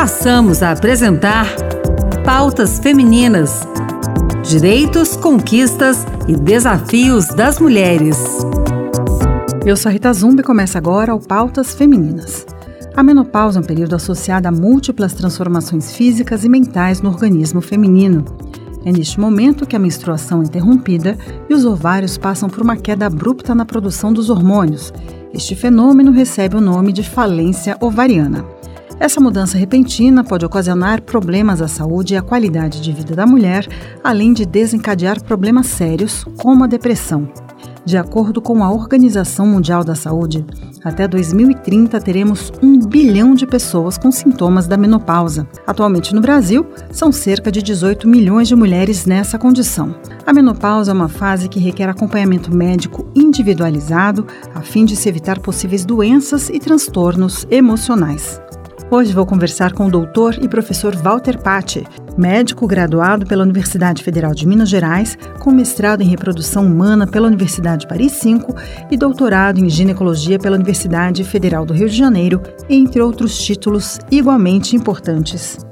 passamos a apresentar Pautas Femininas: Direitos, Conquistas e Desafios das Mulheres. Eu sou Rita Zumbi e começa agora o Pautas Femininas. A menopausa é um período associado a múltiplas transformações físicas e mentais no organismo feminino. É neste momento que a menstruação é interrompida e os ovários passam por uma queda abrupta na produção dos hormônios. Este fenômeno recebe o nome de falência ovariana. Essa mudança repentina pode ocasionar problemas à saúde e à qualidade de vida da mulher, além de desencadear problemas sérios, como a depressão. De acordo com a Organização Mundial da Saúde, até 2030 teremos um bilhão de pessoas com sintomas da menopausa. Atualmente no Brasil, são cerca de 18 milhões de mulheres nessa condição. A menopausa é uma fase que requer acompanhamento médico individualizado a fim de se evitar possíveis doenças e transtornos emocionais. Hoje vou conversar com o doutor e professor Walter Patti, médico graduado pela Universidade Federal de Minas Gerais, com mestrado em reprodução humana pela Universidade Paris 5 e doutorado em ginecologia pela Universidade Federal do Rio de Janeiro, entre outros títulos igualmente importantes.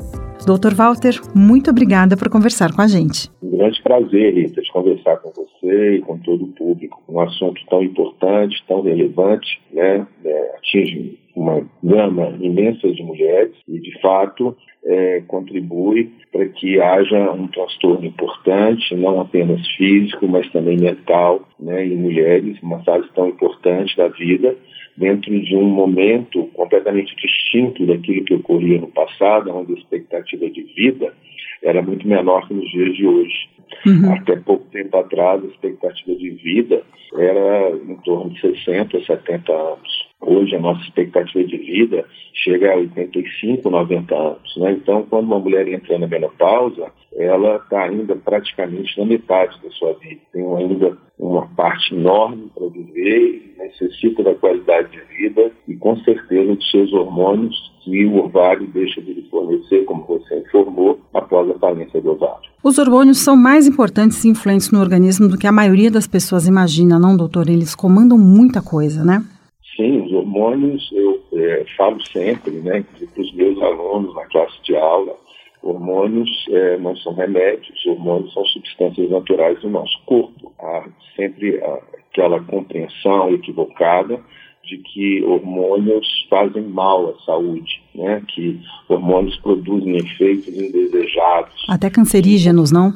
Doutor Walter, muito obrigada por conversar com a gente. Um grande prazer, Rita, de conversar com você e com todo o público. Um assunto tão importante, tão relevante, né? É, atinge uma gama imensa de mulheres e, de fato, é, contribui para que haja um transtorno importante, não apenas físico, mas também mental, né, em mulheres, uma fase tão importante da vida, dentro de um momento completamente distinto daquilo que ocorria no passado, onde a expectativa de vida era muito menor que nos dias de hoje. Uhum. Até pouco tempo atrás, a expectativa de vida era em torno de 60, 70 anos. Hoje a nossa expectativa de vida chega a 85, 90 anos. Né? Então, quando uma mulher entra na menopausa, ela está ainda praticamente na metade da sua vida. Tem ainda uma parte enorme para viver, necessita da qualidade de vida e, com certeza, dos seus hormônios que o ovário deixa de lhe fornecer, como você informou, após a falência do ovário. Os hormônios são mais importantes e influentes no organismo do que a maioria das pessoas imagina, não, doutor? Eles comandam muita coisa, né? Hormônios, eu é, falo sempre, né, para os meus alunos na classe de aula, hormônios é, não são remédios, hormônios são substâncias naturais do nosso corpo. Há sempre aquela compreensão equivocada de que hormônios fazem mal à saúde, né? que hormônios produzem efeitos indesejados. Até cancerígenos, não?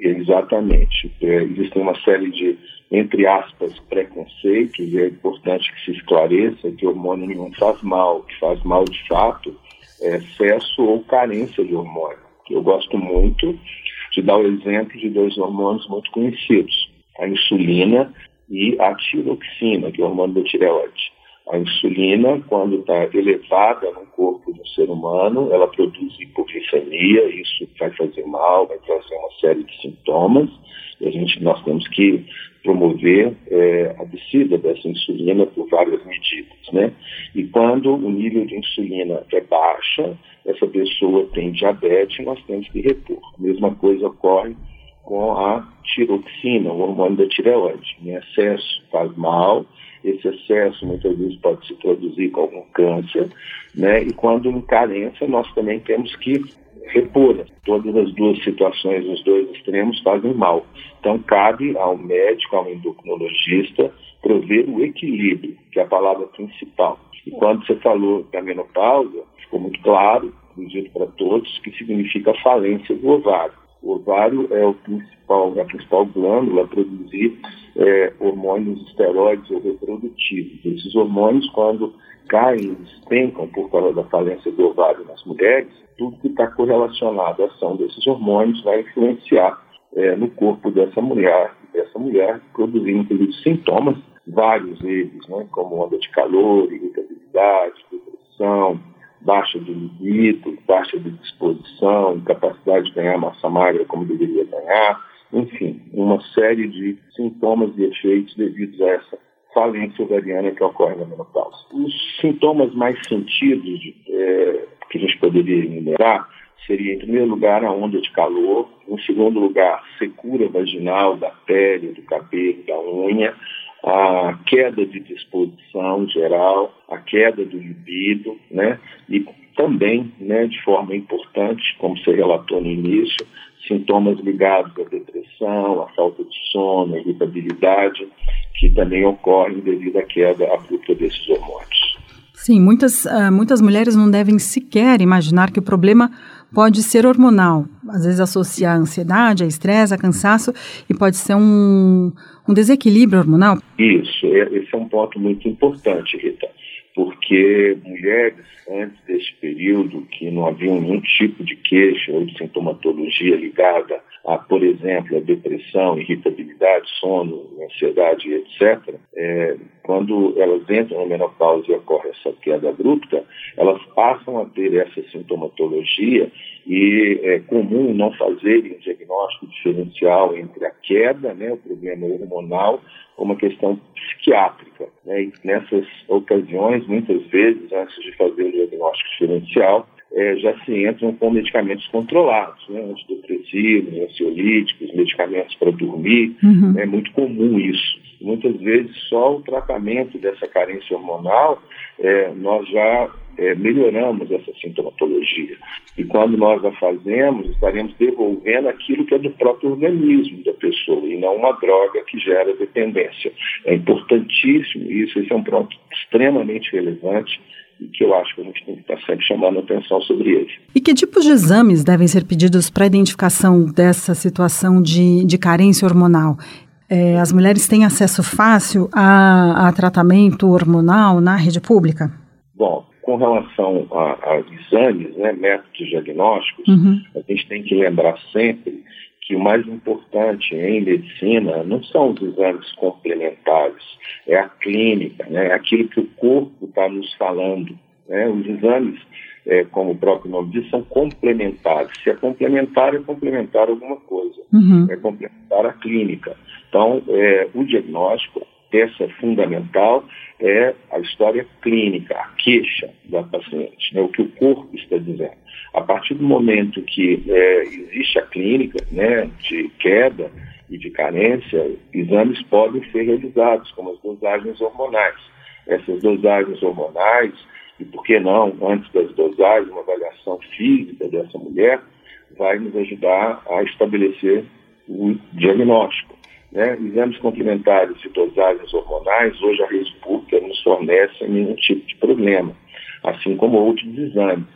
Exatamente. É, existem uma série de entre aspas, preconceitos, e é importante que se esclareça que hormônio nenhum faz mal, que faz mal de fato é excesso ou carência de hormônio. Eu gosto muito de dar o exemplo de dois hormônios muito conhecidos, a insulina e a tiroxina, que é o hormônio da tireoide. A insulina, quando está elevada no corpo do ser humano, ela produz hipoglicemia, isso vai fazer mal, vai trazer uma série de sintomas, e a gente, nós temos que promover é, a descida dessa insulina por várias medidas, né? E quando o nível de insulina é baixa, essa pessoa tem diabetes, nós temos que repor. A mesma coisa ocorre com a tiroxina, o hormônio da tireoide. Em excesso faz mal, esse excesso muitas vezes pode se produzir com algum câncer, né? E quando em carência, nós também temos que repor. Todas as duas situações, os dois extremos, fazem mal. Então, cabe ao médico, ao endocrinologista, prover o equilíbrio, que é a palavra principal. E quando você falou da menopausa, ficou muito claro, inclusive para todos, que significa falência do ovário. O ovário é o principal, a principal glândula a produzir é, hormônios esteroides ou reprodutivos. Esses hormônios, quando caem, despencam por causa da falência do ovário nas mulheres, tudo que está correlacionado à ação desses hormônios vai influenciar é, no corpo dessa mulher, dessa mulher produzindo inclusive sintomas, vários deles, né, como onda de calor, irritabilidade, depressão, baixa de libido, baixa de disposição, incapacidade de ganhar massa magra como deveria ganhar, enfim, uma série de sintomas e efeitos devidos a essa falência ovariana que ocorre na menopausa. Os sintomas mais sentidos é, que a gente poderia enumerar seria, em primeiro lugar, a onda de calor, em segundo lugar, secura vaginal da pele, do cabelo, da unha, a queda de disposição geral, a queda do libido, né? E também, né, de forma importante, como você relatou no início, sintomas ligados à depressão, à falta de sono, à irritabilidade, que também ocorrem devido à queda abrupta desses hormônios. Sim, muitas, uh, muitas mulheres não devem sequer imaginar que o problema pode ser hormonal. Às vezes associar a ansiedade, a estresse, a cansaço, e pode ser um, um desequilíbrio hormonal. Isso, é, esse é um ponto muito importante, Rita porque mulheres, antes desse período, que não havia nenhum tipo de queixa ou de sintomatologia ligada a, por exemplo, a depressão, irritabilidade, sono, ansiedade, etc., é, quando elas entram na menopausa e ocorre essa queda abrupta, elas passam a ter essa sintomatologia e é comum não fazerem um diagnóstico diferencial entre a queda, né, o problema hormonal, ou uma questão psiquiátrica. Né? E nessas ocasiões, muitas vezes, antes de fazer o diagnóstico diferencial, é, já se entram com medicamentos controlados, né? antidepressivos, ansiolíticos, medicamentos para dormir. Uhum. É muito comum isso. Muitas vezes, só o tratamento dessa carência hormonal, é, nós já é, melhoramos essa sintomatologia. E quando nós a fazemos, estaremos devolvendo aquilo que é do próprio organismo da pessoa e não uma droga que gera dependência. É importantíssimo isso, esse é um ponto extremamente relevante e que eu acho que a gente tem que estar sempre chamando atenção sobre ele. E que tipos de exames devem ser pedidos para identificação dessa situação de, de carência hormonal? É, as mulheres têm acesso fácil a, a tratamento hormonal na rede pública? Bom, com relação a, a exames, né, métodos diagnósticos, uhum. a gente tem que lembrar sempre que o mais importante em medicina não são os exames complementares, é a clínica, né, é aquilo que o corpo está nos falando. Né? Os exames, é, como o próprio nome diz, são complementares. Se é complementar, é complementar alguma coisa, uhum. é complementar a clínica. Então, é, o diagnóstico peça fundamental é a história clínica, a queixa da paciente, né, o que o corpo está dizendo. A partir do momento que é, existe a clínica né, de queda e de carência, exames podem ser realizados, como as dosagens hormonais. Essas dosagens hormonais, e por que não, antes das dosagens, uma avaliação física dessa mulher, vai nos ajudar a estabelecer o diagnóstico. Né? Exames complementares de dosagens hormonais, hoje a rede pública nos fornece nenhum tipo de problema, assim como outros exames.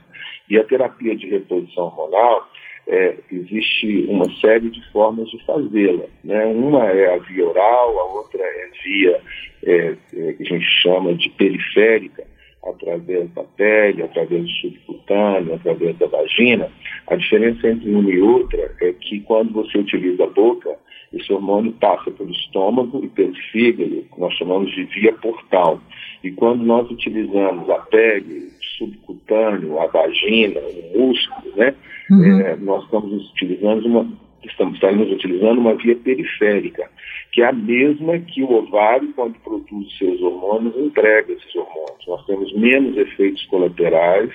E a terapia de reposição hormonal, é, existe uma série de formas de fazê-la. Né? Uma é a via oral, a outra é via é, é, que a gente chama de periférica, através da pele, através do subcutâneo, através da vagina. A diferença entre uma e outra é que quando você utiliza a boca, esse hormônio passa pelo estômago e pelo fígado, que nós chamamos de via portal. E quando nós utilizamos a pele, o subcutâneo, a vagina, o músculo, né, uhum. é, nós estamos utilizando uma estamos, estaremos utilizando uma via periférica, que é a mesma que o ovário, quando produz seus hormônios, entrega esses hormônios. Nós temos menos efeitos colaterais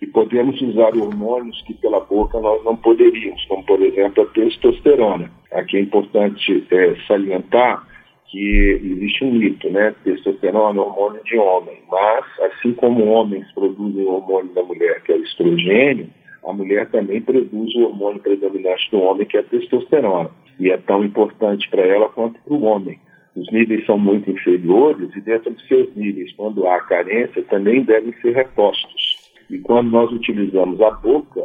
e podemos usar hormônios que pela boca nós não poderíamos, como por exemplo a testosterona. Aqui é importante é, salientar que existe um mito, né? Testosterona é hormônio de homem, mas assim como homens produzem o hormônio da mulher, que é o estrogênio, a mulher também produz o hormônio predominante do homem, que é a testosterona. E é tão importante para ela quanto para o homem. Os níveis são muito inferiores e dentro dos seus níveis, quando há carência, também devem ser repostos. E quando nós utilizamos a boca,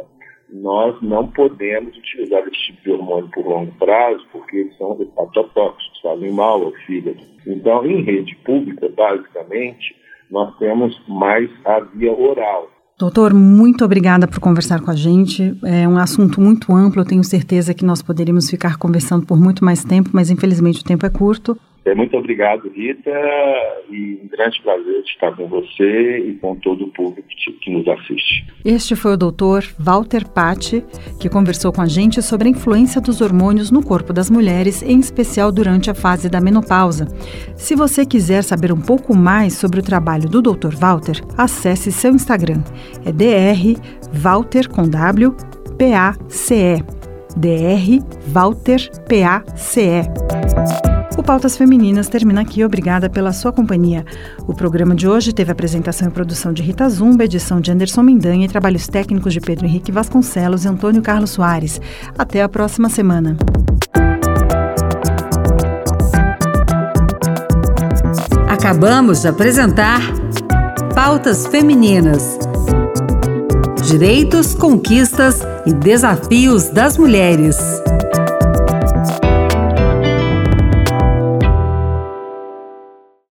nós não podemos utilizar esse tipo de hormônio por longo prazo, porque eles são hepatotóxicos, fazem mal ao fígado. Então, em rede pública, basicamente, nós temos mais a via oral. Doutor, muito obrigada por conversar com a gente. É um assunto muito amplo, eu tenho certeza que nós poderíamos ficar conversando por muito mais tempo, mas infelizmente o tempo é curto. É, muito obrigado, Rita, e um grande prazer estar com você e com todo o público que nos assiste. Este foi o doutor Walter Patti, que conversou com a gente sobre a influência dos hormônios no corpo das mulheres, em especial durante a fase da menopausa. Se você quiser saber um pouco mais sobre o trabalho do Dr. Walter, acesse seu Instagram. É dr Walter com W P A C E. Dr Walter P A C E. Pautas Femininas termina aqui. Obrigada pela sua companhia. O programa de hoje teve apresentação e produção de Rita Zumba, edição de Anderson Mendanha e trabalhos técnicos de Pedro Henrique Vasconcelos e Antônio Carlos Soares. Até a próxima semana. Acabamos de apresentar Pautas Femininas. Direitos, conquistas e desafios das mulheres.